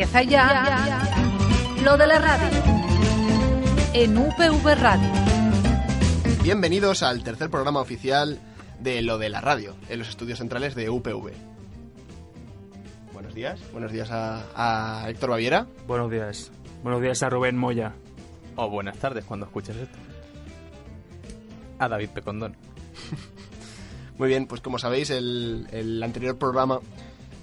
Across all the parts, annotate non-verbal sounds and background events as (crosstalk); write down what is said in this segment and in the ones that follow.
Empieza ya lo de la radio en UPV Radio. Bienvenidos al tercer programa oficial de Lo de la Radio, en los estudios centrales de UPV. Buenos días, buenos días a, a Héctor Baviera. Buenos días. Buenos días a Rubén Moya. O buenas tardes cuando escuches esto. A David Pecondón. (laughs) Muy bien, pues como sabéis, el, el anterior programa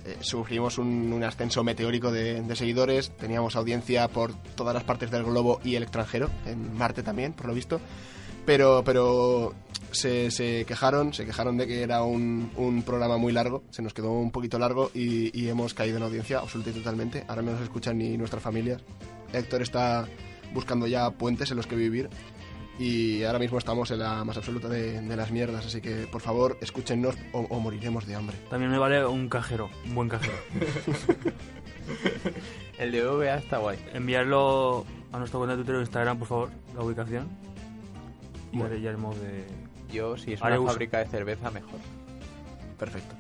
eh, sufrimos un, ascenso meteórico de, seguidores, teníamos audiencia por todas las partes del globo y el extranjero, en Marte también, por lo visto, pero, pero se, quejaron, se quejaron de que era un, programa muy largo, se nos quedó un poquito largo y, y hemos caído en audiencia absoluta y totalmente, ahora no nos escuchan ni nuestras familias. Héctor está buscando ya puentes en los que vivir y ahora mismo estamos en la más absoluta de, de las mierdas, así que por favor escúchennos o, o moriremos de hambre. También me vale un cajero, un buen cajero. (laughs) El de VA está guay. Enviarlo a nuestra cuenta de Twitter o Instagram, por favor, la ubicación. Y Bueno. haré ya el modo de... Yo, si es Haré una uso. fábrica de cerveza, mejor. Perfecto.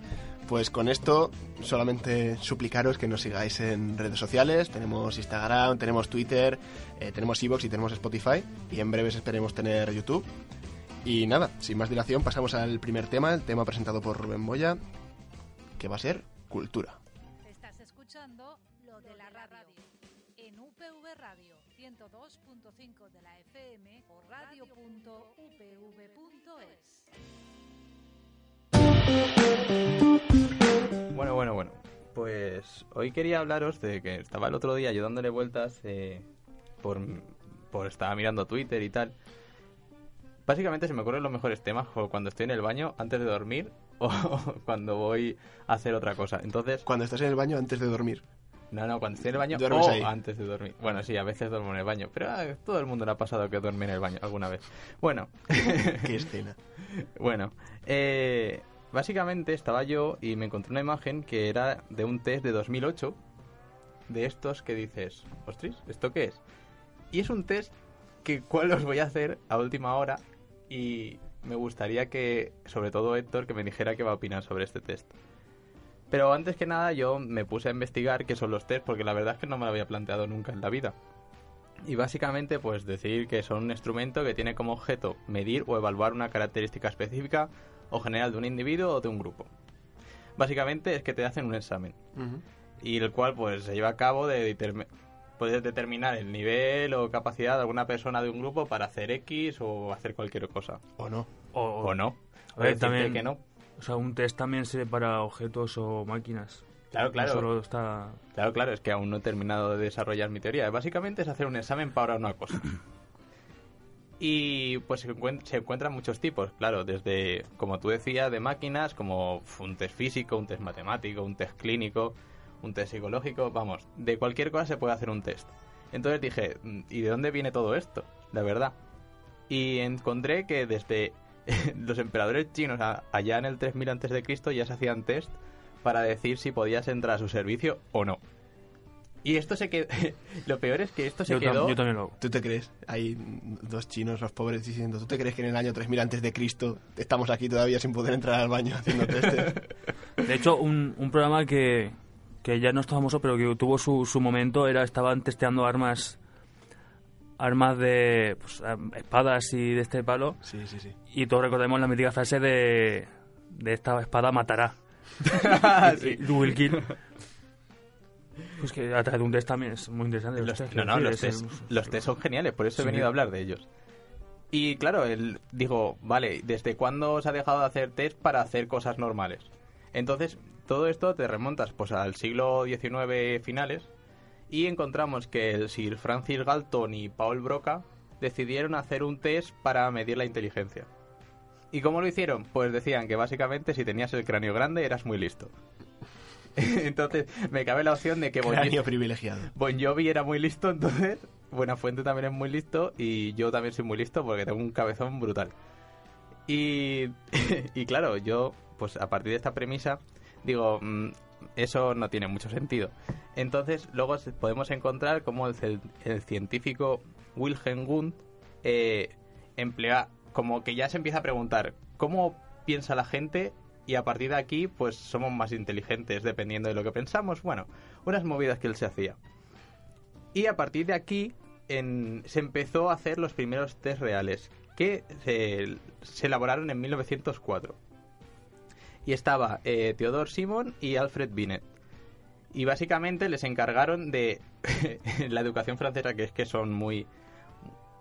Pues con esto solamente suplicaros que nos sigáis en redes sociales. Tenemos Instagram, tenemos Twitter, eh, tenemos Evox y tenemos Spotify. Y en breves esperemos tener YouTube. Y nada, sin más dilación pasamos al primer tema, el tema presentado por Rubén Moya, que va a ser cultura. Estás escuchando lo de la radio en UPV Radio 102.5 de la FM o radio.upv.es. Bueno, bueno, bueno. Pues hoy quería hablaros de que estaba el otro día yo dándole vueltas eh, por, por estaba mirando Twitter y tal. Básicamente se me ocurren los mejores temas cuando estoy en el baño antes de dormir (laughs) o cuando voy a hacer otra cosa. Entonces, Cuando estás en el baño antes de dormir. no, no, cuando estoy en el baño o ahí. antes de dormir. Bueno, sí, a veces duermo en el baño, pero a todo el mundo le ha pasado que duerme en el baño alguna vez. Bueno, Qué escena. (laughs) Bueno, eh, básicamente estaba yo y me encontré una imagen que era de un test de 2008, de estos que dices, ostras, ¿esto qué es? Y es un test que cuál os voy a hacer a última hora y me gustaría que, sobre todo Héctor, que me dijera qué va a opinar sobre este test. Pero antes que nada yo me puse a investigar qué son los test porque la verdad es que no me lo había planteado nunca en la vida. Y básicamente, pues decir que son un instrumento que tiene como objeto medir o evaluar una característica específica o general de un individuo o de un grupo. Básicamente es que te hacen un examen y el cual pues se lleva a cabo de determi- puedes determinar el nivel o capacidad de alguna persona de un grupo para hacer X o hacer cualquier cosa. ¿O no? O, O no. A ver, también- que no. O sea, un test también sirve para objetos o máquinas. Claro, No claro. solo está... Claro, claro, es que aún no he terminado de desarrollar mi teoría. Básicamente es hacer un examen para una cosa. (coughs) Y pues se, encuent- se encuentran muchos tipos, claro, desde, como tú decías, de máquinas, como un test físico, un test matemático, un test clínico, un test psicológico, vamos, de cualquier cosa se puede hacer un test. Entonces dije, "Mm, ¿y de dónde viene todo esto? La verdad. Y encontré que desde (laughs) los emperadores chinos allá en el 3000 antes de Cristo ya se hacían test para decir si podías entrar a su servicio o no. Y esto se quedó. (laughs) Lo peor es que esto se Yo, quedó. yo también lo hago. ¿Tú te crees? Hay dos chinos, los pobres, diciendo, ¿tú te crees que en el año 3000 antes de Cristo estamos aquí todavía sin poder entrar al baño haciendo testes? (laughs) De hecho, un, un programa que, que ya no está famoso, pero que tuvo su, su momento, era estaban testeando armas armas de pues, espadas y de este palo. Sí, sí, sí. Y todos recordemos la mítica frase de, de esta espada matará. (laughs) Sí. You will kill. Pues que a través de un test también es muy interesante. Los- test, no, no, los es test, el- los test son geniales, por eso he Sí. venido a hablar de ellos. Y claro, él digo, vale, ¿desde cuándo se ha dejado de hacer test para hacer cosas normales? Entonces, todo esto te remontas pues al siglo XIX finales y encontramos que el Sir Francis Galton y Paul Broca decidieron hacer un test para medir la inteligencia. ¿Y cómo lo hicieron? Pues decían que básicamente si tenías el cráneo grande eras muy listo. (laughs) Entonces, me cabe la opción de que Bon Cráneo privilegiado. Bon Jovi era muy listo, entonces Buenafuente también es muy listo y yo también soy muy listo porque tengo un cabezón brutal. Y, (laughs) y claro, yo, pues a partir de esta premisa, digo, mm, eso no tiene mucho sentido. Entonces, luego podemos encontrar cómo el científico Wilhelm Wundt eh, emplea, como que ya se empieza a preguntar, ¿cómo piensa la gente y a partir de aquí pues somos más inteligentes dependiendo de lo que pensamos. Bueno, unas movidas que él se hacía. Y a partir de aquí se empezó a hacer los primeros test reales que se, se elaboraron en 1904. Y estaba eh, Simon y Alfred Binet. Y básicamente les encargaron de (laughs) la educación francesa, que es que son muy,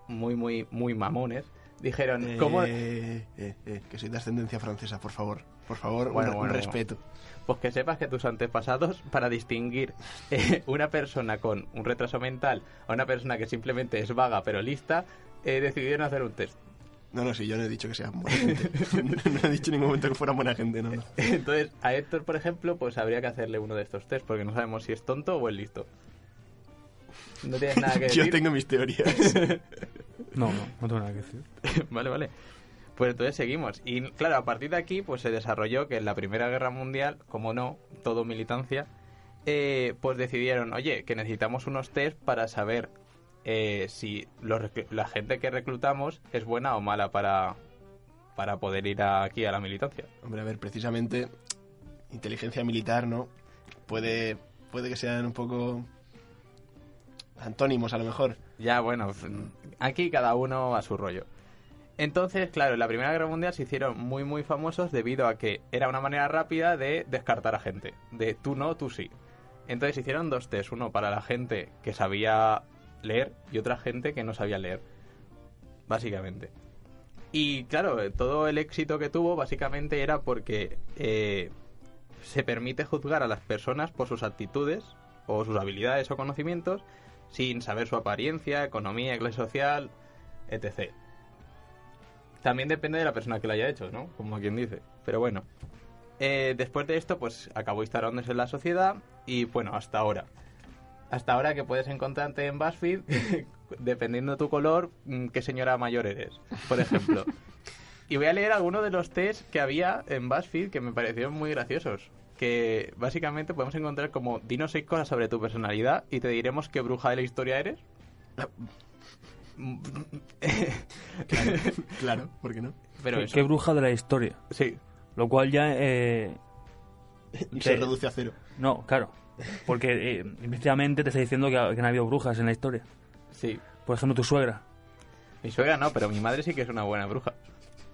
muy, muy, muy mamones. Dijeron, Eh, ¿cómo, eh, eh, que soy de ascendencia francesa, por favor. Por favor, Bueno, un, un bueno. respeto. Pues que sepas que tus antepasados, para distinguir (laughs) eh, una persona con un retraso mental a una persona que simplemente es vaga pero lista, eh, decidieron hacer un test. No, no, sí, yo no he dicho que sean buena gente. (laughs) no he dicho en ningún momento que fueran buena gente, no, no. (laughs) Entonces, a Héctor, por ejemplo, pues habría que hacerle uno de estos test, porque no sabemos si es tonto o es listo. No tienes nada que (laughs) decir. Yo tengo mis teorías. (laughs) No, no, no tengo nada que decir. (laughs) vale, vale. Pues entonces seguimos. Y claro, a partir de aquí, pues se desarrolló que en la Primera Guerra Mundial, como no, todo militancia, eh, pues decidieron, oye, que necesitamos unos test para saber eh, si los la gente que reclutamos es buena o mala para, para poder ir a- aquí a la militancia. Hombre, a ver, precisamente inteligencia militar, ¿no? Puede, puede que sean un poco antónimos a lo mejor. Ya, bueno, aquí cada uno a su rollo. Entonces, claro, en la Primera Guerra Mundial se hicieron muy, muy famosos debido a que era una manera rápida de descartar a gente. De tú no, tú sí. Entonces hicieron dos test, uno para la gente que sabía leer y otra gente que no sabía leer. Básicamente. Y claro, eh, todo el éxito que tuvo básicamente era porque eh, se permite juzgar a las personas por sus actitudes o sus habilidades o conocimientos sin saber su apariencia, economía, clase social, etc. También depende de la persona que lo haya hecho, ¿no? Como quien dice. Pero bueno. Eh, después de esto, pues acabó instalándose en la sociedad y bueno, hasta ahora. Hasta ahora que puedes encontrarte en BuzzFeed, (laughs) dependiendo de tu color, mm, qué señora mayor eres, por ejemplo. (laughs) y voy a leer algunos de los test que había en BuzzFeed que me parecieron muy graciosos. Que básicamente podemos encontrar como dinos seis cosas sobre tu personalidad y te diremos qué bruja de la historia eres. Claro, ¿por qué no? Pero ¿Qué, bruja de la historia. sí, Lo cual ya... Eh, se reduce a cero. no, claro. Porque eh, implícitamente te está diciendo que, ha- que no ha habido brujas en la historia. sí. Por ejemplo, tu suegra. Mi suegra no, pero mi madre sí que es una buena bruja.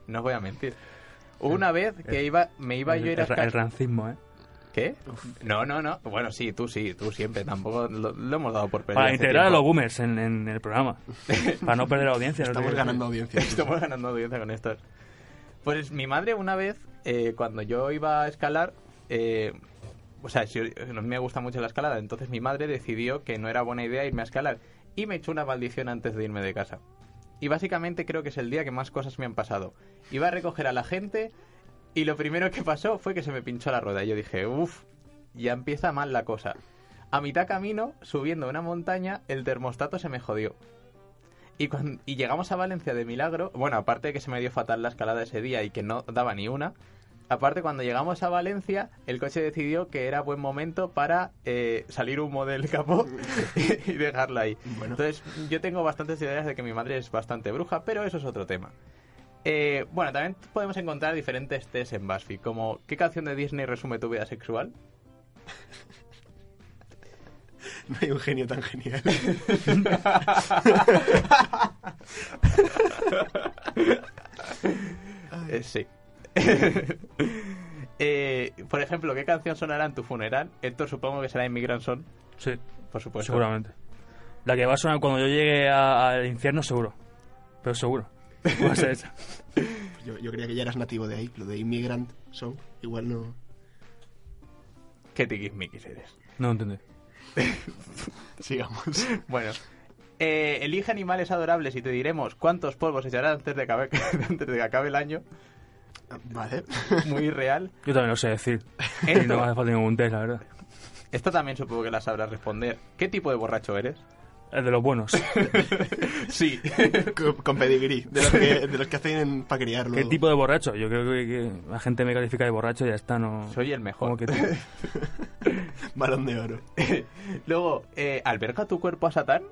No os voy a mentir. Hubo una vez que iba, me iba yo a ir a el, el rancismo, ¿eh? ¿Qué? No, no, no. Bueno, sí, tú sí, tú siempre. Tampoco lo, lo hemos dado por perdido. Para hace integrar a los boomers en, en el programa. (laughs) Para no perder audiencia. no Estamos te- ganando audiencia. (laughs) Estamos ganando audiencia con estos. Pues mi madre una vez, eh, cuando yo iba a escalar, eh, o sea, mí me gusta mucho la escalada, entonces mi madre decidió que no era buena idea irme a escalar y me echó una maldición antes de irme de casa. Y básicamente creo que es el día que más cosas me han pasado. Iba a recoger a la gente y lo primero que pasó fue que se me pinchó la rueda y yo dije, uff, ya empieza mal la cosa. A mitad camino, subiendo una montaña, el termostato se me jodió. Y, cuan- y llegamos a Valencia de milagro. Bueno, aparte de que se me dio fatal la escalada ese día y que no daba ni una. Aparte, cuando llegamos a Valencia, el coche decidió que era buen momento para eh, salir humo del capó (laughs) y dejarla ahí. Bueno. Entonces, yo tengo bastantes ideas de que mi madre es bastante bruja, pero eso es otro tema. Eh, bueno, también podemos encontrar diferentes test en BuzzFeed, como ¿qué canción de Disney resume tu vida sexual? (laughs) No hay un genio tan genial. (laughs) Eh, sí. (laughs) Eh, por ejemplo, ¿qué canción sonará en tu funeral? Esto supongo que será Immigrant Son, Sí, por supuesto. seguramente. La que va a sonar cuando yo llegue al infierno, seguro. Pero seguro. (laughs) Esa. Yo, yo creía que ya eras nativo de ahí, lo de Immigrant Song. Igual no. ¿Qué tiquismiquis eres? No lo entendí. (laughs) Sigamos. Bueno. Eh, elige animales adorables y te diremos cuántos polvos echarás antes de, acabe- (laughs) antes de que acabe el año. Vale. Muy real. Yo también lo sé decir. Y Esto, no me hace falta ningún test, la verdad. esto también supongo que la sabrás responder. ¿Qué tipo de borracho eres? El de los buenos. (laughs) Sí. con, con pedigrí, de los que, de los que hacen para criar ¿Qué tipo de borracho? Yo creo que, que la gente me califica de borracho y ya está, no... Soy el mejor. Como que tú. (laughs) Balón de oro. (laughs) Luego, eh, ¿alberga tu cuerpo a Satán?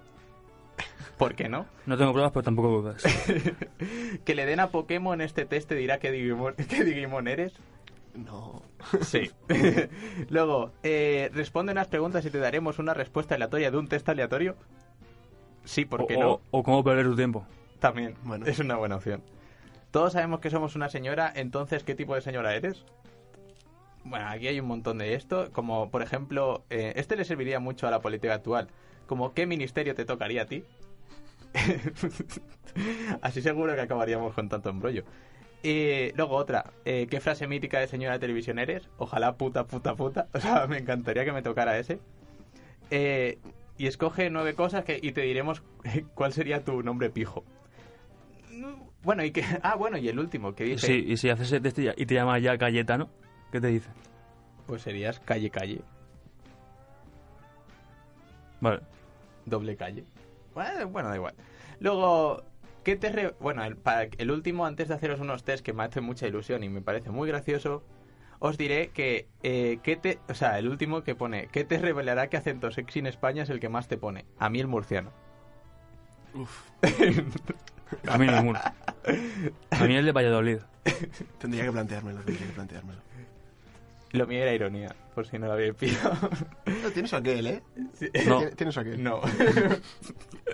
¿Por qué no? No tengo pruebas, pero tampoco dudas. Que le den a Pokémon este test te dirá qué Digimon, qué Digimon eres. No. Sí. Luego, eh, responde unas preguntas y te daremos una respuesta aleatoria de un test aleatorio. Sí, ¿por qué o, no? o- o cómo perder tu tiempo. También. Bueno. Es una buena opción. Todos sabemos que somos una señora, entonces, ¿qué tipo de señora eres? Bueno, aquí hay un montón de esto, como por ejemplo, eh, este le serviría mucho a la política actual, como ¿qué ministerio te tocaría a ti? (laughs) Así seguro que acabaríamos con tanto embrollo. Y luego otra, eh, ¿qué frase mítica de señora de televisión eres? Ojalá puta, puta, puta. (laughs) O sea, me encantaría que me tocara ese. Eh, y escoge nueve cosas que, y te diremos (laughs) cuál sería tu nombre pijo. Bueno, y que. (laughs) Ah, bueno, y el último que dice. Sí, y si haces ese test y ya- y te llamas ya Cayetano, ¿qué te dice? Pues serías calle calle. Vale. Doble calle. Bueno, bueno, da igual. Luego, ¿qué te. re- Bueno, el, para el último, antes de haceros unos test que me hace mucha ilusión y me parece muy gracioso, os diré que. Eh, ¿qué te... O sea, el último que pone. ¿Qué te revelará que acento sexy en España es el que más te pone? A mí el murciano. Uf. A mí ninguno. A mí el de Valladolid. Tendría que planteármelo, tendría que planteármelo. Lo mío era ironía, por si no lo habéis pillado. No, tienes aquel, ¿eh? Sí. No. Tienes- Tienes aquel. No. (laughs)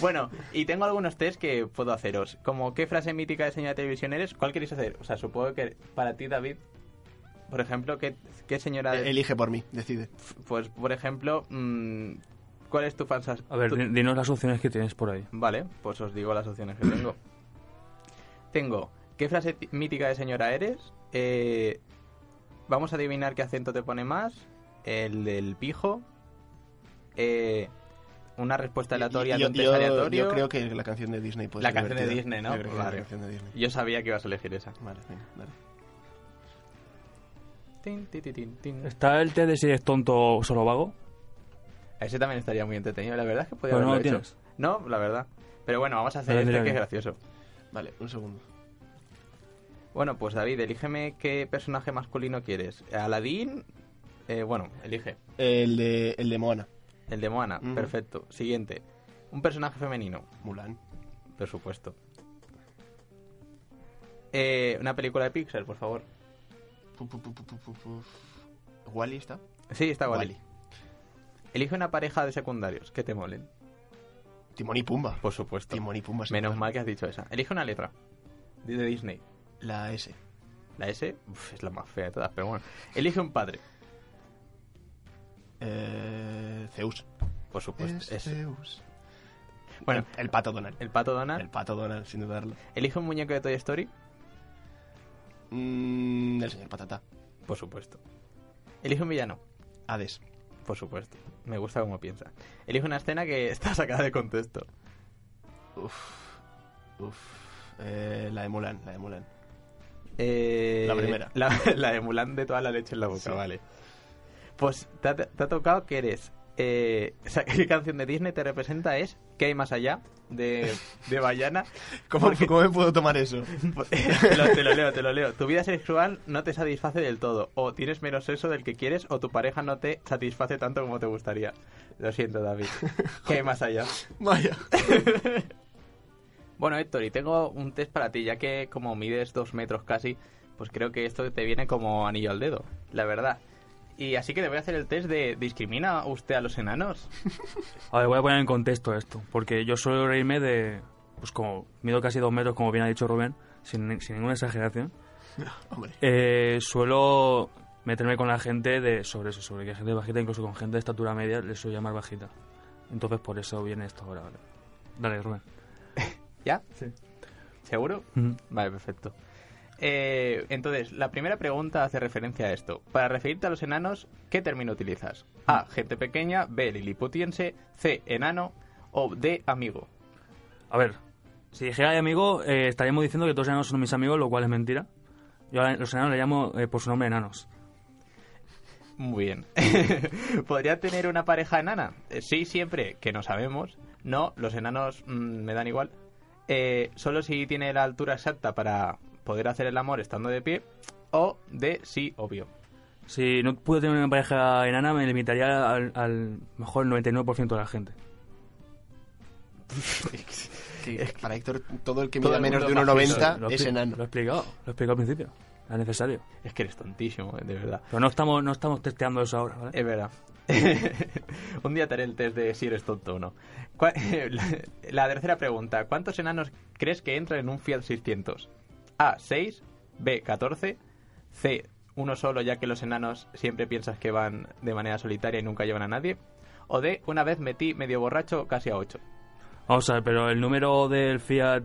bueno, y tengo algunos test que puedo haceros. Como qué frase mítica de señal de televisión eres, ¿cuál queréis hacer? O sea, supongo que para ti, David, por ejemplo, ¿qué, qué señora... de- Eh, Elige por mí, decide. Pues, por ejemplo, mm, ¿cuál es tu fansas? A ver, tu- di- dinos las opciones que tienes por ahí. Vale, pues os digo las opciones que tengo. tengo, ¿qué frase ti- mítica de señora eres? Eh, vamos a adivinar qué acento te pone más. El del pijo. Eh, una respuesta aleatoria Y- y- de un yo, test yo- aleatorio. yo creo que la canción de Disney puede La ser canción de. Disney, ¿no? Yo creo que Vale. la canción de Disney. Yo sabía que ibas a elegir esa. Vale, venga, dale. Tin, ti, ti, tin, tin. ¿Está el test de si eres tonto o solo vago? Ese también estaría muy entretenido. La verdad es que podría Pero no lo hecho. tienes. No, la verdad. Pero bueno, vamos a hacer este que es gracioso. Vale, un segundo. Bueno, pues David, elígeme qué personaje masculino quieres. Aladín, eh, bueno, elige. El de, el de Moana. El de Moana, Ujú. perfecto. Siguiente. Un personaje femenino, Mulan. por supuesto. Eh, una película de Pixar, por favor. ¿Wally está? Sí, está Wally. Elige una pareja de secundarios que te molen. Timón y Pumba. Por supuesto. Timón y Pumba. Menos mal que has dicho esa. Elige una letra. De de Disney. La S. La S uf, es la más fea de todas, pero bueno. Elige un padre. Eh, Zeus. Por supuesto. Es es- Zeus. Bueno, el, el pato Donald. el pato Donald. El pato Donald, sin dudarlo. Elige un muñeco de Toy Story. Mm, el señor Patata. Por supuesto. Elige un villano. Hades. Por supuesto. Me gusta cómo piensa. Elige una escena que está sacada de contexto. Uf. Uf. Eh, la de Mulan, la de Mulan. Eh, La primera. La, (laughs) la de Mulan de toda la leche en la boca, Sí. vale. Pues te ha, te ha tocado que eres... Eh, o sea, (laughs) ¿Qué canción de Disney te representa? Es ¿Qué hay más allá? De, de Bayana. ¿Cómo, Porque- ¿Cómo me puedo tomar eso? te, (laughs) lo, te lo leo, te lo leo. Tu vida sexual no te satisface del todo. O tienes menos sexo del que quieres. O tu pareja no te satisface tanto como te gustaría. Lo siento, David. (laughs) ¿Qué hay más allá? Vaya. Bueno, Héctor, y tengo un test para ti, ya que como mides dos metros casi, pues creo que esto te viene como anillo al dedo, la verdad. Y así que te voy a hacer el test de ¿discrimina usted a los enanos? (laughs) A ver, voy a poner en contexto esto, porque yo suelo reírme de, pues como mido casi dos metros, como bien ha dicho Rubén, sin, sin ninguna exageración. (laughs) Hombre. Eh, suelo meterme con la gente de sobre eso, sobre que hay gente bajita, incluso con gente de estatura media, les suelo llamar bajita. Entonces por eso viene esto ahora, ¿vale? Dale, Rubén. (laughs) ¿Ya? Sí. ¿Seguro? Vale, perfecto. Eh, entonces, la primera pregunta hace referencia a esto. Para referirte a los enanos, ¿qué término utilizas? A. Gente pequeña. B. Liliputiense. C. Enano. O D. Amigo. A ver, si dijera de amigo, eh, estaríamos diciendo que todos los enanos son mis amigos, lo cual es mentira. Yo a los enanos le llamo eh, por su nombre enanos. Muy bien. (laughs) ¿Podría tener una pareja enana? Eh, Sí, siempre, que no sabemos. No, los enanos mm, me dan igual. Eh, solo si tiene la altura exacta para poder hacer el amor estando de pie. O de sí, obvio. Si no pude tener una pareja enana, me limitaría al, al mejor 99% de la gente. Sí, para Héctor, todo el que Todo mida el menos de mundo 1,90 Lo he es enano. Lo he explicado, lo he explicado al principio. es necesario. Es que eres tontísimo, eh, de verdad. Pero no estamos, no estamos testeando eso ahora, ¿vale? Es verdad. (laughs) Un día te haré el test de si eres tonto o no. (laughs) La tercera pregunta. ¿Cuántos enanos crees que entran en un Fiat 600? A, 6. B, 14. C, uno solo ya que los enanos siempre piensas que van de manera solitaria y nunca llevan a nadie. O D, una vez metí medio borracho casi a 8. Vamos a ver, pero el número del Fiat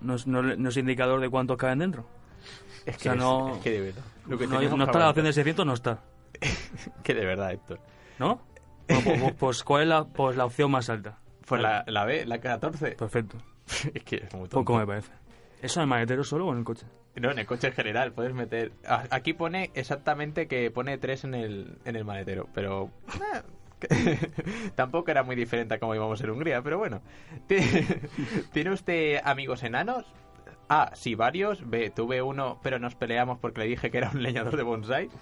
no es, no- no es indicador de cuántos caben dentro. Es O que, sea, no- es que de verdad. Lo que no, está la opción de 600, no está. (laughs) Que de verdad, Héctor. ¿No? Bueno, pues, pues- pues, ¿cuál es la, pues la opción más alta? Pues la, la B, la 14. Perfecto. (laughs) es que es muy tonto. Poco me parece. ¿Eso en el maletero solo o en el coche? No, en el coche en general, puedes meter... Aquí pone exactamente que pone 3 en el, en el maletero, pero... eh, (laughs) Tampoco era muy diferente a cómo íbamos en Hungría, pero bueno. ¿Tiene (laughs) ¿Tiene usted amigos enanos? A, sí, varios. B, tuve uno, pero nos peleamos porque le dije que era un leñador de bonsai. (laughs)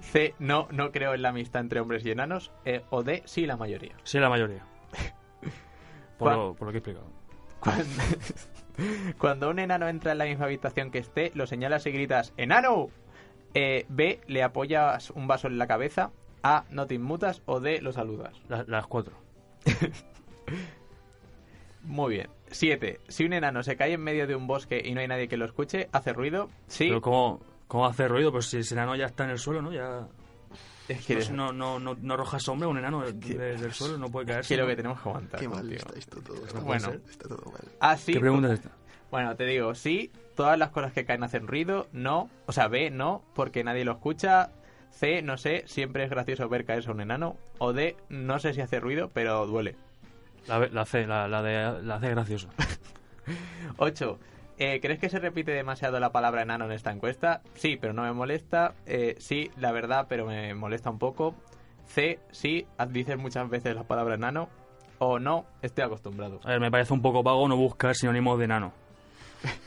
C, no, no creo en la amistad entre hombres y enanos. Eh, o D, sí, la mayoría. Sí, la mayoría. Por, ¿Cuál? lo, por lo que he explicado. Cuando, (laughs) cuando un enano entra en la misma habitación que esté, lo señalas y gritas ¡Enano! Eh, B, le apoyas un vaso en la cabeza. A, no te inmutas. O D, lo saludas. La- las cuatro. (laughs) Muy bien. 7. Si un enano se cae en medio de un bosque y no hay nadie que lo escuche, hace ruido. Sí. Pero ¿cómo, ¿cómo hace ruido? Pues si ese enano ya está en el suelo, ¿no? Ya Es que, pues no, no, no, no arroja sombra un enano de- de- del suelo, no puede es caerse. que lo que tenemos que aguantar. Qué mal está esto todo. Esto puede Bueno, ser. está todo mal. Ah, sí. ¿Qué pregunta es esta? Bueno, te digo, sí, todas las cosas que caen hacen ruido, no. O sea, B, no, porque nadie lo escucha. C, no sé, siempre es gracioso ver caerse a un enano. O D, no sé si hace ruido, pero duele. La, B- la C, la, la de la C gracioso. (laughs) 8. ¿Crees que se repite demasiado la palabra enano en esta encuesta? Sí, pero no me molesta. Eh, sí, la verdad, pero me molesta un poco. C, sí, dices muchas veces la palabra enano. O no, estoy acostumbrado. A ver, me parece un poco vago no buscar sinónimos de enano.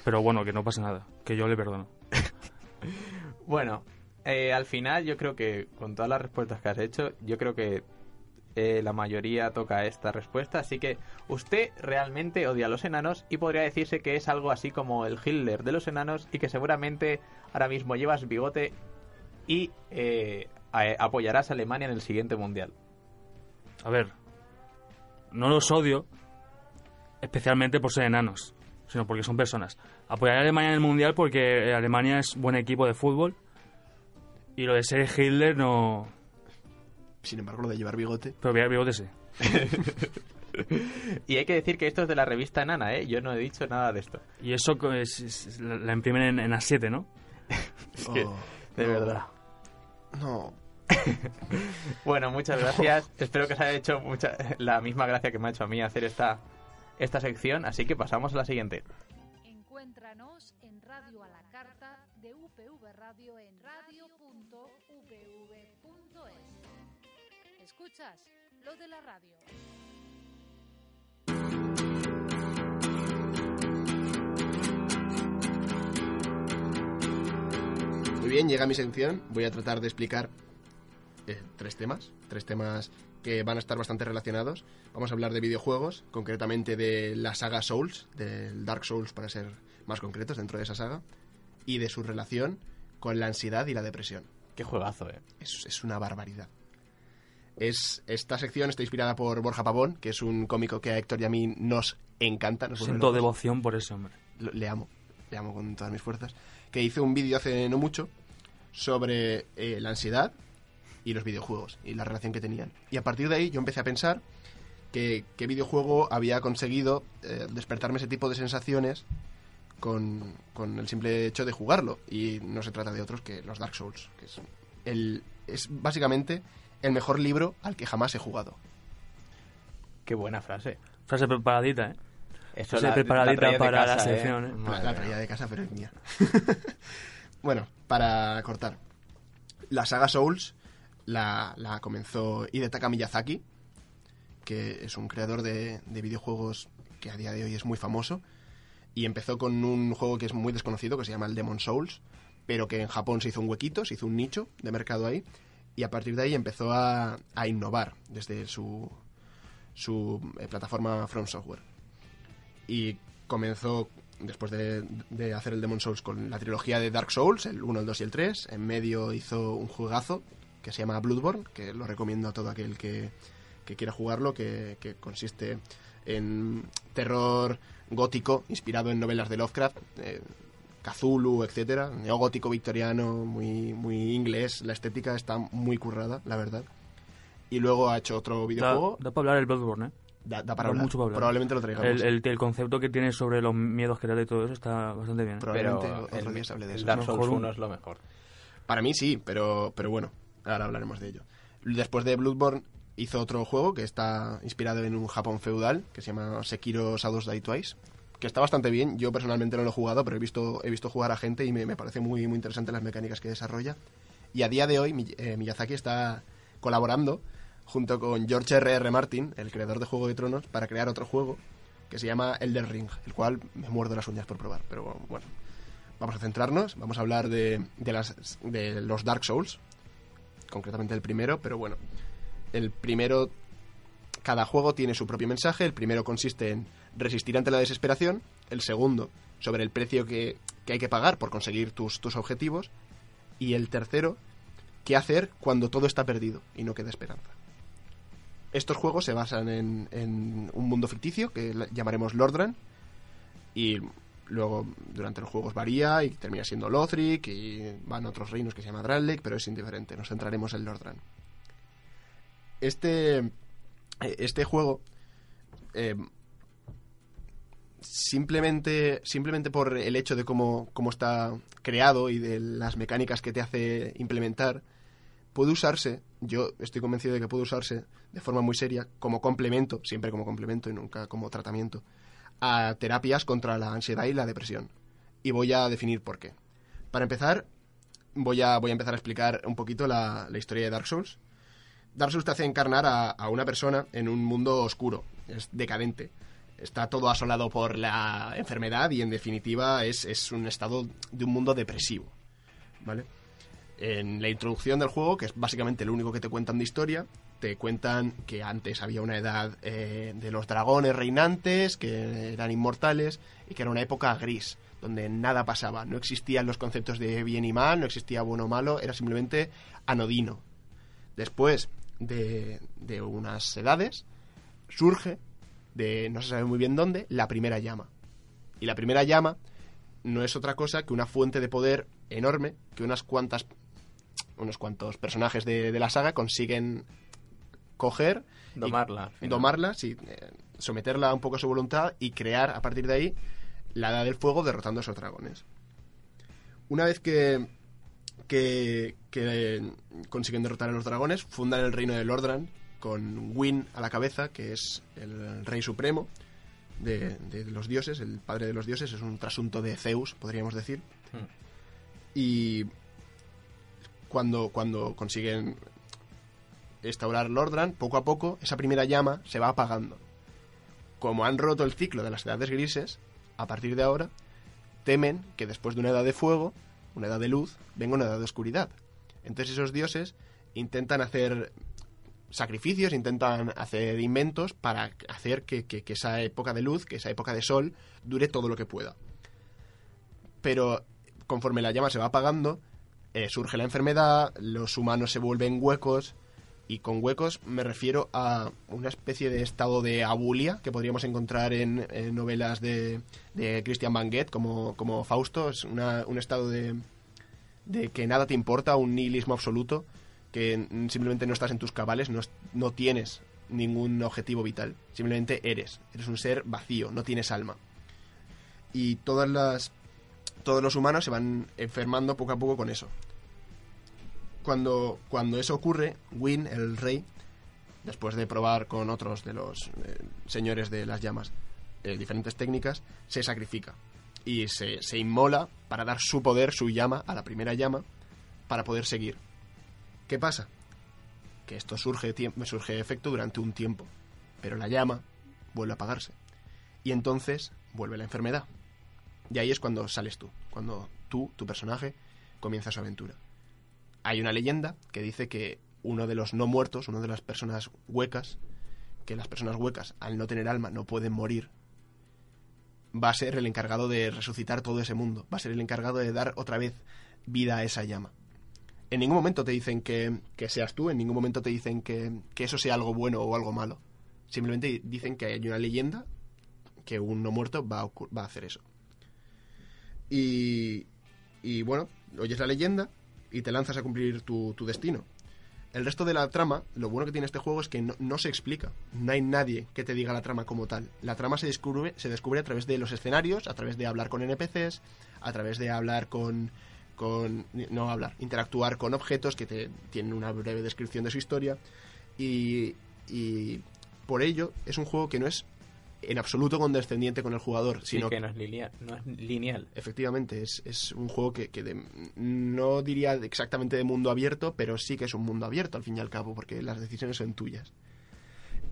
Pero bueno, que no pasa nada, que yo le perdono. (laughs) Bueno, eh, al final yo creo que con todas las respuestas que has hecho, yo creo que eh, la mayoría toca esta respuesta. Así que usted realmente odia a los enanos y podría decirse que es algo así como el Hitler de los enanos y que seguramente ahora mismo llevas bigote y eh, apoyarás a Alemania en el siguiente mundial. A ver, no los odio, especialmente por ser enanos, sino porque son personas. Apoyaré a Alemania en el Mundial porque Alemania es buen equipo de fútbol y lo de ser Hitler no... Sin embargo, lo de llevar bigote. Pero bien, bigote sí. (laughs) Y hay que decir que esto es de la revista Enana, ¿eh? Yo no he dicho nada de esto. Y eso co- es- es- la imprimen en, en A7, ¿no? (laughs) Es que, Oh, de no. verdad. No. (laughs) Bueno, muchas gracias. Espero que os haya hecho mucha, la misma gracia que me ha hecho a mí hacer esta, esta sección. Así que pasamos a la siguiente. Encuéntranos en Radio a la Carta de UPV Radio en radio.upv.es. ¿Escuchas? Lo de la radio. Muy bien, llega mi sección. Voy a tratar de explicar eh, tres temas. Tres temas que van a estar bastante relacionados. Vamos a hablar de videojuegos, concretamente de la saga Souls, del Dark Souls para ser más concretos dentro de esa saga, y de su relación con la ansiedad y la depresión. Qué juegazo, ¿eh? Es, es una barbaridad. Es, esta sección está inspirada por Borja Pavón, que es un cómico que a Héctor y a mí nos encanta. Nos Siento devoción por ese hombre. Le amo, le amo con todas mis fuerzas, que hizo un vídeo hace no mucho sobre eh, la ansiedad y los videojuegos y la relación que tenían. Y a partir de ahí yo empecé a pensar que qué videojuego había conseguido eh, despertarme ese tipo de sensaciones con, con el simple hecho de jugarlo. Y no se trata de otros que los Dark Souls, que es, el, es básicamente el mejor libro al que jamás he jugado. Qué buena frase. Frase preparadita, ¿eh? Eso Frase preparadita para la casa, sección, ¿eh? La, traía de casa, pero es mía. (laughs) bueno, para cortar. La saga Souls la, la comenzó Hidetaka Miyazaki, que es un creador de, de videojuegos que a día de hoy es muy famoso. Y empezó con un juego que es muy desconocido, que se llama el Demon Souls, pero que en Japón se hizo un huequito, se hizo un nicho de mercado ahí. Y a partir de ahí empezó a, innovar desde su, su eh, plataforma From Software y comenzó después de, de hacer el Demon Souls con la trilogía de Dark Souls, el 1, el 2 y el 3. En medio hizo un juegazo que se llama Bloodborne, que lo recomiendo a todo aquel que, que quiera jugarlo, que, que consiste en terror gótico inspirado en novelas de Lovecraft, eh, Cthulhu, etcétera, neogótico victoriano, muy, muy inglés, la estética está muy currada, la verdad. Y luego ha hecho otro Da, videojuego, da para hablar el Bloodborne, ¿eh? da, da para da hablar. mucho para hablar. probablemente lo traigamos. El, el, el concepto que tiene sobre los miedos que da y todo eso está bastante bien. ¿eh? Probablemente Pero otro el, día se hable de eso. Dark Souls un- 1 es lo mejor. Para mí sí, pero, pero bueno, ahora hablaremos de ello. Después de Bloodborne hizo otro juego que está inspirado en un Japón feudal, que se llama Sekiro Shadows Die Twice, que está bastante bien. Yo personalmente no lo he jugado, pero he visto, he visto jugar a gente y me, me parece muy, muy interesante las mecánicas que desarrolla. Y a día de hoy eh, Miyazaki está colaborando junto con George R.R. Martin, el creador de Juego de Tronos, para crear otro juego que se llama Elden Ring, el cual me muerdo las uñas por probar, pero bueno. Vamos a centrarnos, vamos a hablar de, de, las, de los Dark Souls, concretamente el primero, pero bueno, el primero, cada juego tiene su propio mensaje, el primero consiste en resistir ante la desesperación, el segundo sobre el precio que, que hay que pagar por conseguir tus, tus objetivos, y el tercero, qué hacer cuando todo está perdido y no queda esperanza. Estos juegos se basan en, en un mundo ficticio que la- llamaremos Lordran, y luego durante los juegos varía y termina siendo Lothric y van otros reinos que se llama Dralek, pero es indiferente, nos centraremos en Lordran. Este, este juego, eh, simplemente, simplemente por el hecho de cómo, cómo está creado y de las mecánicas que te hace implementar, puede usarse, yo estoy convencido de que puede usarse de forma muy seria como complemento, siempre como complemento y nunca como tratamiento, a terapias contra la ansiedad y la depresión. Y voy a definir por qué. Para empezar, voy a, voy a empezar a explicar un poquito la, la historia de Dark Souls. Dark Souls te hace encarnar a, una persona en un mundo oscuro, es decadente. Está todo asolado por la enfermedad y en definitiva es, es un estado de un mundo depresivo. ¿Vale? En la introducción del juego, que es básicamente lo único que te cuentan de historia, te cuentan que antes había una edad eh, de los dragones reinantes, que eran inmortales, y que era una época gris, donde nada pasaba. No existían los conceptos de bien y mal, no existía bueno o malo, era simplemente anodino. Después de, de unas edades, surge, de no se sabe muy bien dónde, la primera llama. Y la primera llama no es otra cosa que una fuente de poder enorme que unas cuantas unos cuantos personajes de, de la saga consiguen coger y Domarla. final. domarla, sí, eh, someterla un poco a su voluntad y crear a partir de ahí la edad del fuego derrotando a esos dragones. Una vez que, que, que, consiguen derrotar a los dragones, fundan el reino de Lordran con Wynn a la cabeza, que es el rey supremo de, de los dioses, el padre de los dioses, es un trasunto de Zeus, podríamos decir. Hmm. Y cuando, cuando consiguen instaurar Lordran, poco a poco esa primera llama se va apagando. Como han roto el ciclo de las edades grises, a partir de ahora temen que después de una edad de fuego, una edad de luz, venga una edad de oscuridad. Entonces esos dioses intentan hacer sacrificios, intentan hacer inventos para hacer que, que- esa época de luz, que esa época de sol, dure todo lo que pueda. Pero conforme la llama se va apagando, eh, surge la enfermedad, los humanos se vuelven huecos, y con huecos me refiero a una especie de estado de abulia que podríamos encontrar en, novelas de, de Christian Banguet como, como Fausto. Es una- un estado de, de que nada te importa, un nihilismo absoluto, que simplemente no estás en tus cabales, no, no tienes ningún objetivo vital, simplemente eres, eres un ser vacío, no tienes alma. Y todas las todos los humanos se van enfermando poco a poco con eso. Cuando, cuando eso ocurre, Win, el rey, después de probar con otros de los eh, señores de las llamas eh, diferentes técnicas, se sacrifica y se, se inmola para dar su poder, su llama, a la primera llama, para poder seguir. ¿Qué pasa? Que esto surge, surge efecto durante un tiempo, pero la llama vuelve a apagarse. Y entonces vuelve la enfermedad. Y ahí es cuando sales tú, cuando tú, tu personaje, comienza su aventura. Hay una leyenda que dice que uno de los no muertos, una de las personas huecas, que las personas huecas, al no tener alma, no pueden morir, va a ser el encargado de resucitar todo ese mundo, va a ser el encargado de dar otra vez vida a esa llama. En ningún momento te dicen que, que seas tú, en ningún momento te dicen que, que eso sea algo bueno o algo malo. Simplemente dicen que hay una leyenda que un no muerto va a, va a hacer eso. Y, y bueno, oyes la leyenda y te lanzas a cumplir tu, destino. El resto de la trama, lo bueno que tiene este juego es que no, no se explica. No hay nadie que te diga la trama como tal. La trama se descubre, se descubre a través de los escenarios, a través de hablar con NPCs, a través de hablar con, con... No hablar, interactuar con objetos que te tienen una breve descripción de su historia. Y, y por ello es un juego que no es en absoluto condescendiente con el jugador, Sí, sino que no es lineal. No es lineal. Efectivamente, es, es un juego que, que de- no diría exactamente de mundo abierto, pero sí que es un mundo abierto al fin y al cabo, porque las decisiones son tuyas.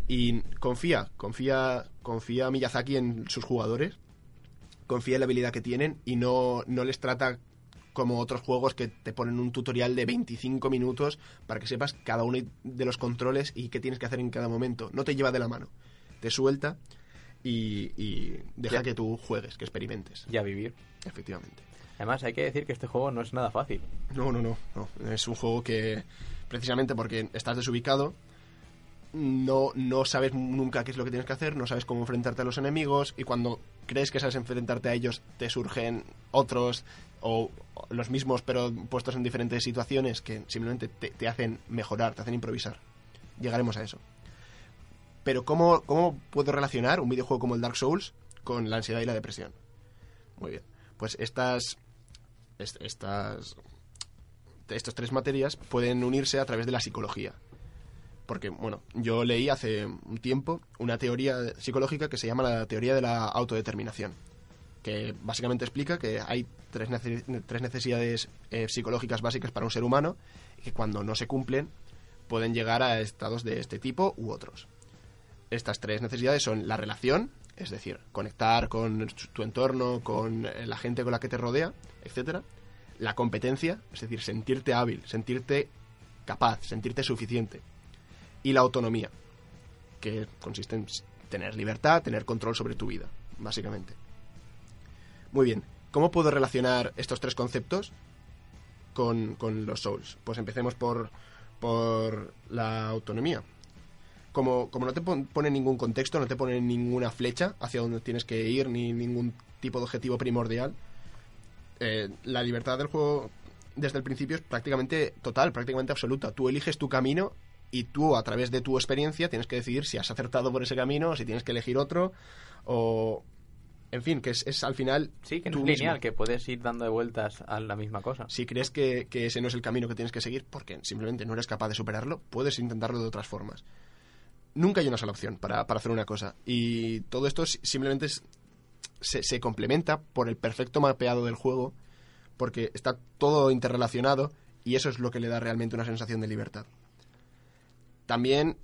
Y confía, confía, confía Miyazaki en sus jugadores, confía en la habilidad que tienen y no, no les trata como otros juegos que te ponen un tutorial de 25 minutos para que sepas cada uno de los controles y qué tienes que hacer en cada momento. No te lleva de la mano, te suelta y, y deja Ya. que tú juegues, que experimentes. Y a vivir. Efectivamente. Además, hay que decir que este juego no es nada fácil. No, no, no, no. Es un juego que, precisamente porque estás desubicado, no, no sabes nunca qué es lo que tienes que hacer, no sabes cómo enfrentarte a los enemigos, y cuando crees que sabes enfrentarte a ellos, te surgen otros o los mismos, pero puestos en diferentes situaciones que simplemente te, te hacen mejorar, te hacen improvisar. Llegaremos a eso. Pero ¿cómo, ¿cómo puedo relacionar un videojuego como el Dark Souls con la ansiedad y la depresión? Muy bien. Pues estas, est- estas estas tres materias pueden unirse a través de la psicología. Porque, bueno, yo leí hace un tiempo una teoría psicológica que se llama la teoría de la autodeterminación, que básicamente explica que hay tres, nece- tres necesidades eh, psicológicas básicas para un ser humano y que cuando no se cumplen pueden llegar a estados de este tipo u otros. Estas tres necesidades son la relación, es decir, conectar con tu entorno, con eh, la gente con la que te rodea, etcétera. La competencia, es decir, sentirte hábil, sentirte capaz, sentirte suficiente. Y la autonomía, que consiste en tener libertad, tener control sobre tu vida, básicamente. Muy bien, ¿cómo puedo relacionar estos tres conceptos con, con los Souls? Pues empecemos por, por la autonomía. Como, como no te pon- pone ningún contexto, no te pone ninguna flecha hacia donde tienes que ir, ni ningún tipo de objetivo primordial, eh, la libertad del juego desde el principio es prácticamente total, prácticamente absoluta. Tú eliges tu camino y tú, a través de tu experiencia, tienes que decidir si has acertado por ese camino, o si tienes que elegir otro, o... En fin, que es, es al final... Sí, que no es lineal, mismo. que puedes ir dando de vueltas a la misma cosa. Si crees que, que ese no es el camino que tienes que seguir porque simplemente no eres capaz de superarlo, puedes intentarlo de otras formas. Nunca hay una sola opción para, para hacer una cosa. Y todo esto si- simplemente se, complementa por el perfecto mapeado del juego, porque está todo interrelacionado y eso es lo que le da realmente una sensación de libertad. También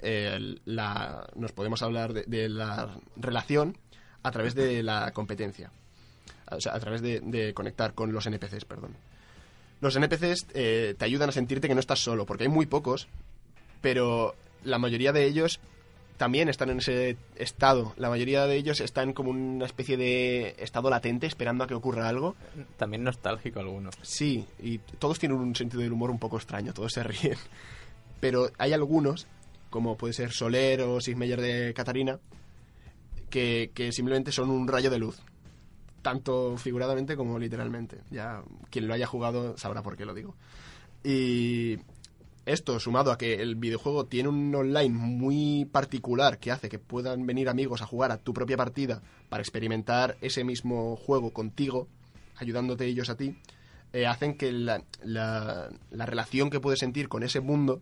la- nos podemos hablar de, de la relación a través de la competencia. O sea, a través de, de conectar con los NPCs, perdón. Los NPCs eh, te ayudan a sentirte que no estás solo, porque hay muy pocos, pero la mayoría de ellos también están en ese estado. La mayoría de ellos están como una especie de estado latente, esperando a que ocurra algo. También nostálgico algunos. Sí, y todos tienen un sentido del humor un poco extraño, todos se ríen. Pero hay algunos, como puede ser Soler o Sigmeyer de Catarina, que, que simplemente son un rayo de luz. Tanto figuradamente como literalmente. Ya quien lo haya jugado sabrá por qué lo digo. Y esto, sumado a que el videojuego tiene un online muy particular que hace que puedan venir amigos a jugar a tu propia partida para experimentar ese mismo juego contigo, ayudándote ellos a ti, eh, hacen que la, la- la relación que puedes sentir con ese mundo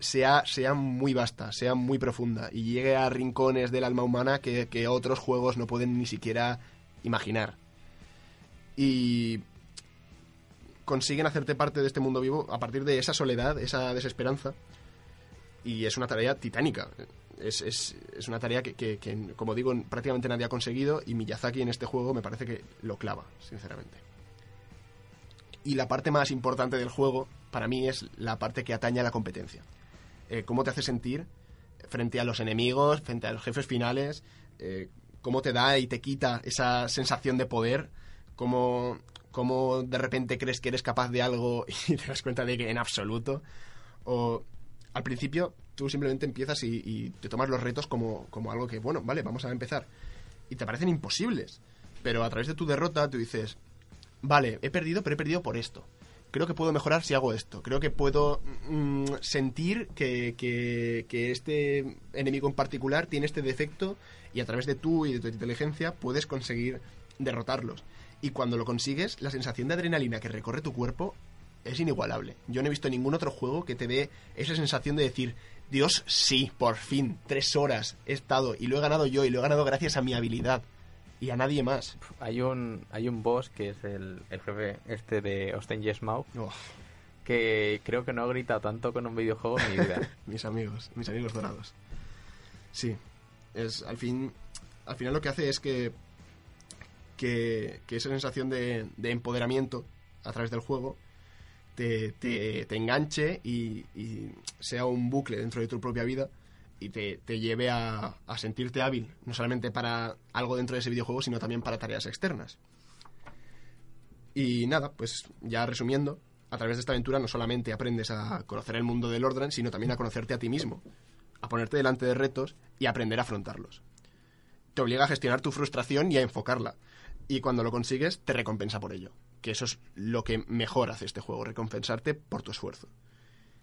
sea, sea muy vasta, sea muy profunda y llegue a rincones del alma humana que, que otros juegos no pueden ni siquiera imaginar. Y consiguen hacerte parte de este mundo vivo a partir de esa soledad, esa desesperanza. Y es una tarea titánica. Es, es- es una tarea que, que- como digo, prácticamente nadie ha conseguido y Miyazaki en este juego me parece que lo clava, sinceramente. Y la parte más importante del juego, para mí, es la parte que atañe a la competencia. Eh, cómo te hace sentir frente a los enemigos, frente a los jefes finales, eh, cómo te da y te quita esa sensación de poder, cómo, cómo de repente crees que eres capaz de algo (laughs) y te das cuenta de que en absoluto. O al principio tú simplemente empiezas y, y te tomas los retos como, como algo que, bueno, vale, vamos a empezar. Y te parecen imposibles. Pero a través de tu derrota tú dices, vale, he perdido, pero he perdido por esto. Creo que puedo mejorar si hago esto. Creo que puedo mm, sentir que, que- que este enemigo en particular tiene este defecto y a través de tú y de tu inteligencia puedes conseguir derrotarlos. Y cuando lo consigues, la sensación de adrenalina que recorre tu cuerpo es inigualable. Yo no he visto ningún otro juego que te dé esa sensación de decir, Dios, sí, por fin, tres horas he estado y lo he ganado yo y lo he ganado gracias a mi habilidad y a nadie más. Hay un, hay un boss que es el, el jefe este de Austin Yesmau que creo que no ha gritado tanto con un videojuego en mi vida. (laughs) mis amigos, mis amigos dorados. Sí, es al fin, al final lo que hace es que que, esa sensación de, de empoderamiento a través del juego te, enganche y, sea un bucle dentro de tu propia vida y te, lleve a, sentirte hábil, no solamente para algo dentro de ese videojuego, sino también para tareas externas. Y nada, pues ya resumiendo, a través de esta aventura no solamente aprendes a conocer el mundo del orden, sino también a conocerte a ti mismo, a ponerte delante de retos y aprender a afrontarlos. Te obliga a gestionar tu frustración y a enfocarla. Y cuando lo consigues, te recompensa por ello. Que eso es lo que mejor hace este juego, recompensarte por tu esfuerzo.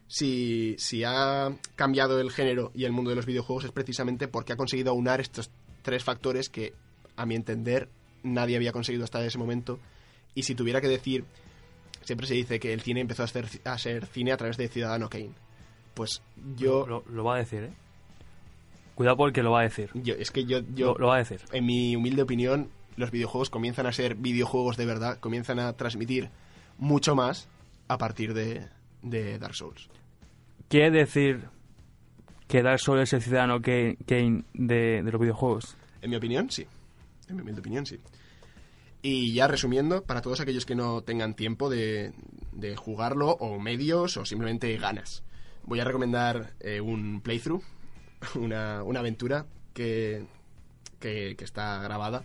Si, si ha cambiado el género y el mundo de los videojuegos es precisamente porque ha conseguido aunar estos tres factores que, a mi entender, nadie había conseguido hasta ese momento. Y si tuviera que decir, siempre se dice que el cine empezó a ser, a ser cine a través de Ciudadano Kane. Pues yo, Lo, lo va a decir, ¿eh? Cuidado porque lo va a decir. yo es que yo, yo Lo, lo va a decir. en mi humilde opinión, los videojuegos comienzan a ser videojuegos de verdad, comienzan a transmitir mucho más a partir de, de Dark Souls. ¿Quiere decir que Dark Souls es el ciudadano Kane Kane de, de los videojuegos? En mi opinión, sí. En mi humilde opinión, sí. Y ya resumiendo, para todos aquellos que no tengan tiempo de, de jugarlo, o medios, o simplemente ganas, voy a recomendar eh, un playthrough, (laughs) una, una aventura que, que, que está grabada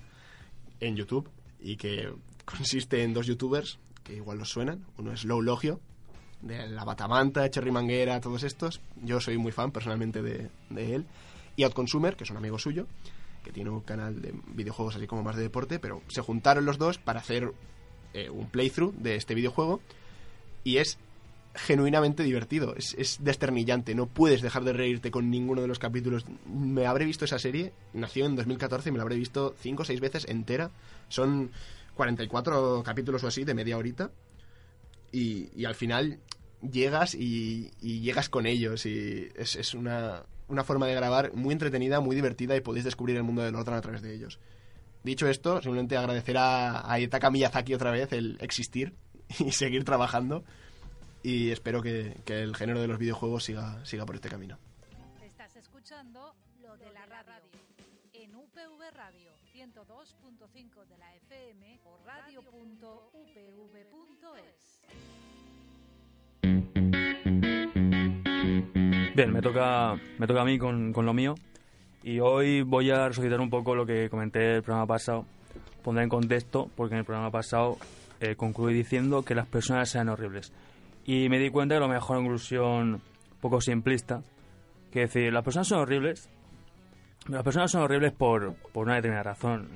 en YouTube y que consiste en dos youtubers que igual los suenan. Uno es Low Logio, de La Batamanta, Cherry Manguera, todos estos. Yo soy muy fan personalmente de, de él. Y Outconsumer, que es un amigo suyo, que tiene un canal de videojuegos así como más de deporte, pero se juntaron los dos para hacer eh, un playthrough de este videojuego y es genuinamente divertido, es, es desternillante, no puedes dejar de reírte con ninguno de los capítulos. Me habré visto esa serie, nació en 2014 y me la habré visto 5 o 6 veces entera. Son 44 capítulos o así de media horita y, y al final llegas y, y llegas con ellos y es, es una, una forma de grabar muy entretenida, muy divertida y podéis descubrir el mundo del orden a través de ellos. Dicho esto, simplemente agradecer a, a Itaka Miyazaki otra vez el existir (laughs) y seguir trabajando y espero que, que el género de los videojuegos siga, siga por este camino. Estás escuchando lo de la radio en UPV Radio 102.5 de la FM o radio.upv.es. Bien, me toca, me toca a mí con, con lo mío. Y hoy voy a resucitar un poco lo que comenté el programa pasado. Pondré en contexto, porque en el programa pasado eh, concluí diciendo que las personas sean horribles. Y me di cuenta de la mejor conclusión un poco simplista. Que decir, las personas son horribles. Las personas son horribles por, por una determinada razón.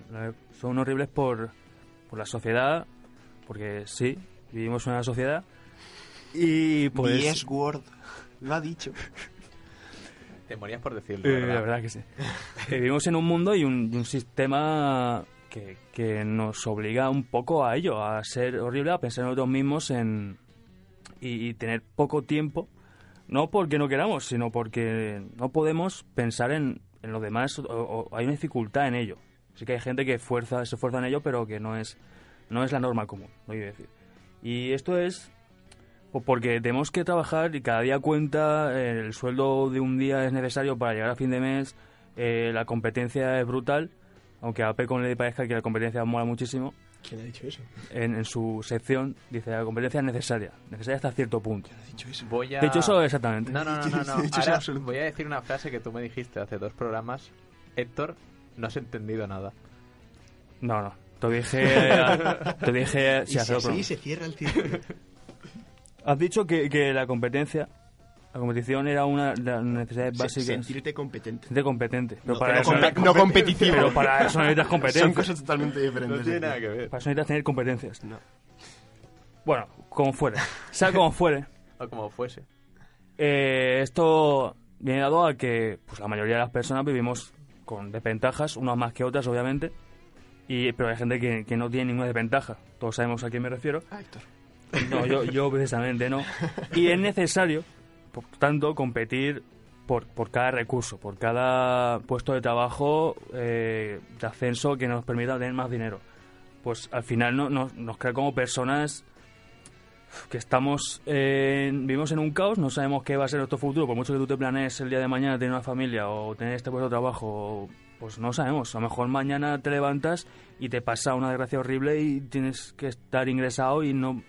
Son horribles por, por la sociedad, porque sí, vivimos en una sociedad. Y pues... The S-word, lo ha dicho. (laughs) Te morías por decirlo, Eh, ¿verdad? la verdad que sí. (laughs) Vivimos en un mundo y un, y un sistema que, que nos obliga un poco a ello, a ser horrible, a pensar en nosotros mismos en, y, y tener poco tiempo, no porque no queramos, sino porque no podemos pensar en, en lo demás o, o hay una dificultad en ello. Sí que hay gente que fuerza, se esfuerza en ello, pero que no es, no es la norma común, no quiero decir. Y esto es pues porque tenemos que trabajar y cada día cuenta, eh, el sueldo de un día es necesario para llegar a fin de mes, eh, la competencia es brutal, aunque a Pecon le parezca que la competencia mola muchísimo, ¿Quién ha dicho eso? en, en su sección dice la competencia es necesaria, necesaria hasta cierto punto. ¿Quién ha dicho eso? Voy a... De hecho, eso exactamente. No, no, no, no. no. (laughs) Ahora voy a decir una frase que tú me dijiste hace dos programas. Héctor, No has entendido nada. No, no. Te dije. (laughs) te dije. Y sí, así pronto. se cierra el círculo. Has dicho que, que la competencia. La competición era una de las necesidades básicas. Sentirte competente. Sentirte competente. Pero No, para pero eso, no competitivo. pero para eso necesitas Son competencias. cosas totalmente diferentes. No tiene nada que ver. Para eso necesitas tener competencias. No. Bueno, como fuere. Sea como fuere. (laughs) O como fuese. Eh, esto viene dado a que pues, la mayoría de las personas vivimos con desventajas, unas más que otras, obviamente. Y, pero hay gente que, que no tiene ninguna desventaja. Todos sabemos a quién me refiero. Ah, Héctor. No, yo, yo precisamente no. (laughs) Y es necesario, por tanto, competir por, por cada recurso, por cada puesto de trabajo eh, de ascenso que nos permita tener más dinero. Pues al final no, nos, nos crea como personas que estamos en- vivimos en un caos, no sabemos qué va a ser nuestro futuro, por mucho que tú te planees el día de mañana tener una familia o tener este puesto de trabajo, pues no sabemos. A lo mejor mañana te levantas y te pasa una desgracia horrible y tienes que estar ingresado y no...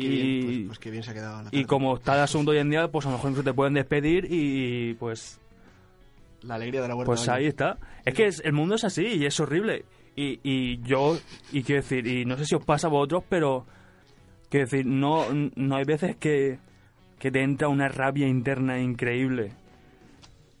Qué Y, bien, pues, pues qué bien se ha quedado la y como está el asunto hoy en día, pues a lo mejor incluso te pueden despedir y pues La alegría de la huerta. pues ahí está. Es que es- el mundo es así y es horrible. Y, y yo, y quiero decir, y no sé si os pasa a vosotros, pero quiero decir, no, no hay veces que, que te entra una rabia interna increíble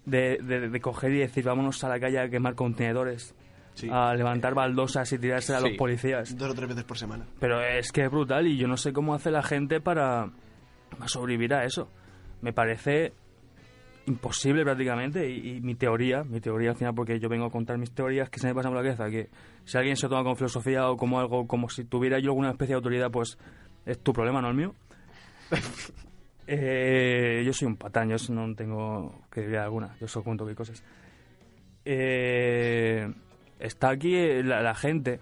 de, de, de coger y decir, vámonos a la calle a quemar contenedores, Sí. a levantar baldosas y tirarse a los policías. Dos o tres veces por semana. Pero es que es brutal y yo no sé cómo hace la gente para, para sobrevivir a eso. Me parece imposible prácticamente y, y mi teoría, mi teoría al final porque yo vengo a contar mis teorías que se me pasan por la cabeza, que si alguien se toma como filosofía o como algo, como si tuviera yo alguna especie de autoridad, pues es tu problema, no el mío. (laughs) Eh, yo soy un patán, yo no tengo credibilidad alguna, yo solo cuento qué cosas. Eh, está aquí la, la gente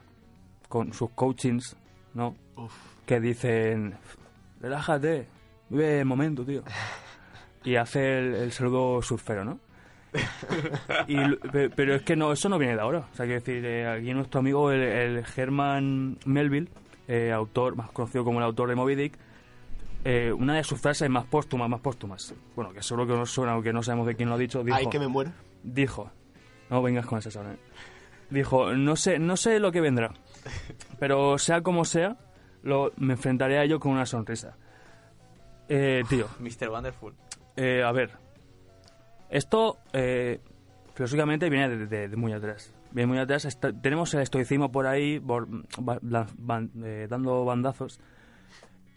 con sus coachings, ¿no? Uf. Que dicen, relájate, vive el momento, tío. Y hace el, el saludo surfero, ¿no? Y pero es que no, eso no viene de ahora. O sea, quiero decir, eh, aquí nuestro amigo, el, el Herman Melville, eh, autor, más conocido como el autor de Moby Dick, eh, una de sus frases más póstumas, más póstumas, bueno, que seguro que nos suena, aunque no sabemos de quién lo ha dicho, dijo, Ay, que me muero. dijo, no vengas con esa ¿eh? Dijo, no sé, no sé lo que vendrá, pero sea como sea, lo, me enfrentaré a ello con una sonrisa. Eh, tío, (laughs) Mr. Wonderful. eh, a ver, esto eh, filosóficamente viene de, de- de muy atrás. Viene muy atrás. Está- tenemos el estoicismo por ahí por- ban- eh, dando bandazos.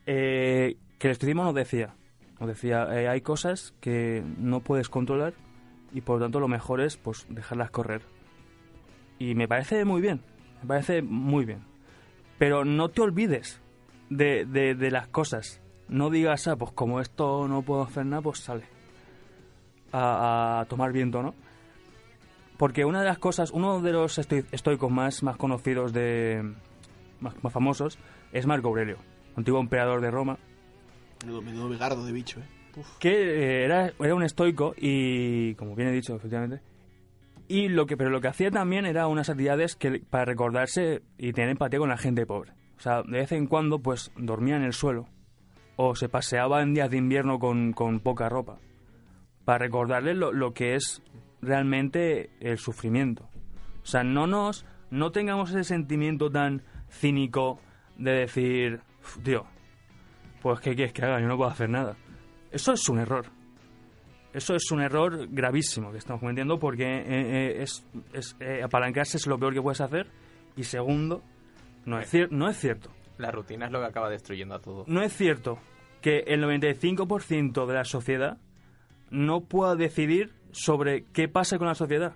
Eh, que el estoicismo nos decía, nos decía, eh, hay cosas que no puedes controlar y por lo tanto lo mejor es pues dejarlas correr. Y me parece muy bien, me parece muy bien. Pero no te olvides de, de- de las cosas. No digas, ah, pues como esto no puedo hacer nada, pues sale a, a tomar viento, ¿no? Porque una de las cosas, uno de los estoi- estoicos más, más conocidos, de más, más famosos, es Marco Aurelio, antiguo emperador de Roma, Menudo, bigardo de bicho, eh. Uf. que eh, era, era un estoico y, como bien he dicho, efectivamente, y lo que, pero lo que hacía también era unas actividades que, para recordarse y tener empatía con la gente pobre. O sea, de vez en cuando, pues, dormía en el suelo o se paseaba en días de invierno con, con poca ropa para recordarles lo, lo que es realmente el sufrimiento. O sea, no nos, no tengamos ese sentimiento tan cínico de decir, "Uf, tío, pues ¿qué quieres que haga? Yo no puedo hacer nada. Eso es un error. Eso es un error gravísimo que estamos cometiendo porque eh, eh, es, es, eh, apalancarse es lo peor que puedes hacer. Y segundo, no es, cier- no es cierto. La rutina es lo que acaba destruyendo a todo. No es cierto que el 95% de la sociedad no pueda decidir sobre qué pasa con la sociedad.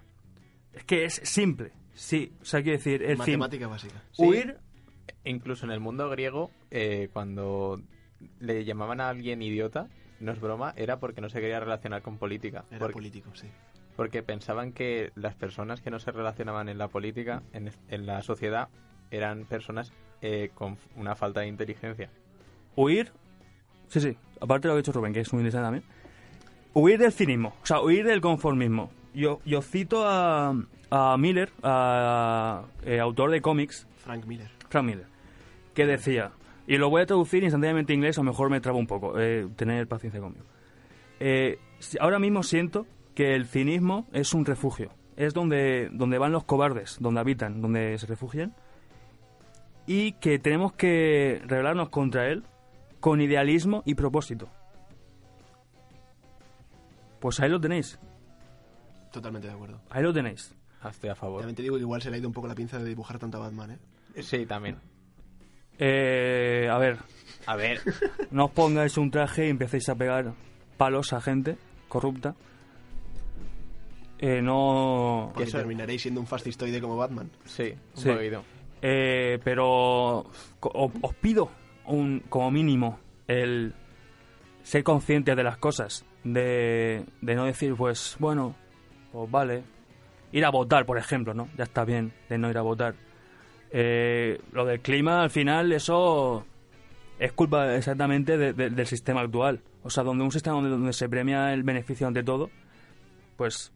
Es que es simple. Sí, o sea, quiero decir, el fin, Matemática básica. Sí. huir Incluso en el mundo griego, eh, cuando le llamaban a alguien idiota, no es broma, era porque no se quería relacionar con política. Era porque, político, sí. porque pensaban que las personas que no se relacionaban en la política, en, en la sociedad, eran personas eh, con una falta de inteligencia. huir. Sí, sí, aparte de lo que ha dicho Rubén, que es muy interesante también. Huir del cinismo, o sea, huir del conformismo. Yo, yo cito a, a Miller, a, eh, autor de cómics, Frank Miller. Frank Miller, que decía, y lo voy a traducir instantáneamente en inglés, o mejor me trabo un poco, eh, tener paciencia conmigo. Eh, ahora mismo siento que el cinismo es un refugio, es donde, donde van los cobardes, donde habitan, donde se refugian, y que tenemos que rebelarnos contra él con idealismo y propósito. Pues ahí lo tenéis, Totalmente de acuerdo. ahí lo tenéis. Estoy a favor. También te digo que igual se le ha ido un poco la pinza de dibujar tanto a Batman, ¿eh? Sí, también. Eh, a ver, A ver, no os pongáis un traje y empecéis a pegar palos a gente corrupta. Eh, no... Eso- terminaréis siendo un fascistoide como Batman. sí, un Sí. Eh, pero os pido un, como mínimo el ser conscientes de las cosas, de, de no decir, pues bueno, pues vale, ir a votar, por ejemplo, ¿no? Ya está bien de no ir a votar. Eh, lo del clima, al final, eso es culpa exactamente de- de- del sistema actual. O sea, donde un sistema donde, donde se premia el beneficio ante todo, pues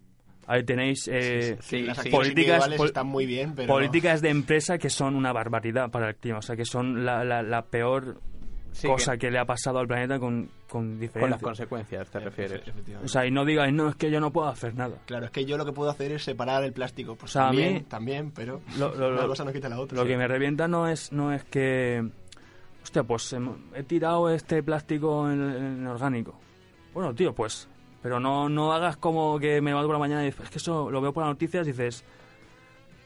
ahí tenéis eh, Sí, sí. políticas- pol- están muy bien, pero... políticas de empresa que son una barbaridad para el clima. O sea, que son la, la, la peor Sí, cosa que- que... le ha pasado al planeta con, con Con las consecuencias, te refieres. O sea, y no digáis, no, es que yo no puedo hacer nada. Claro, es que yo lo que puedo hacer es separar el plástico. Pues O sea, a también, mí- también, pero Lo- lo- una lo- cosa no quita la otra. Lo Sí. que me revienta no es, no es que... Hostia, pues he tirado este plástico en, en orgánico. Bueno, tío, pues... Pero no, no hagas como que me levanto por la mañana y dices, es que eso lo veo por las noticias y dices...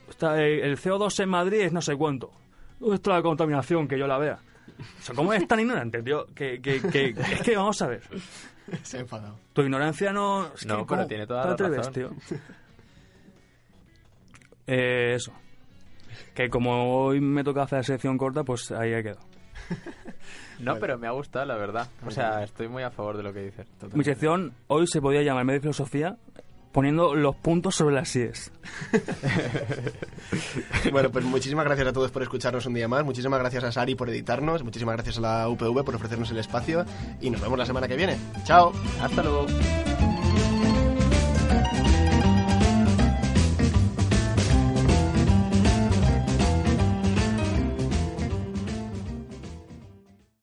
Está, el CO2 en Madrid es no sé cuánto. ¿Dónde está la contaminación? Que yo la vea. O sea, ¿cómo eres tan ignorante, tío? Que, que, que- es que vamos a ver. Se ha enfadado. Tu ignorancia no... es No, que, pero ¿cómo tiene toda la atreves, razón. tío? Eh, eso. Que como hoy me toca hacer sección corta, pues ahí he quedado. No, pero me ha gustado, la verdad. O sea, estoy muy a favor de lo que dices. Mi sección hoy se podía llamar Medio Filosofía poniendo los puntos sobre las síes. (laughs) Bueno, pues muchísimas gracias a todos por escucharnos un día más. Muchísimas gracias a Sari por editarnos. Muchísimas gracias a la UPV por ofrecernos el espacio. Y nos vemos la semana que viene. Chao. Hasta luego.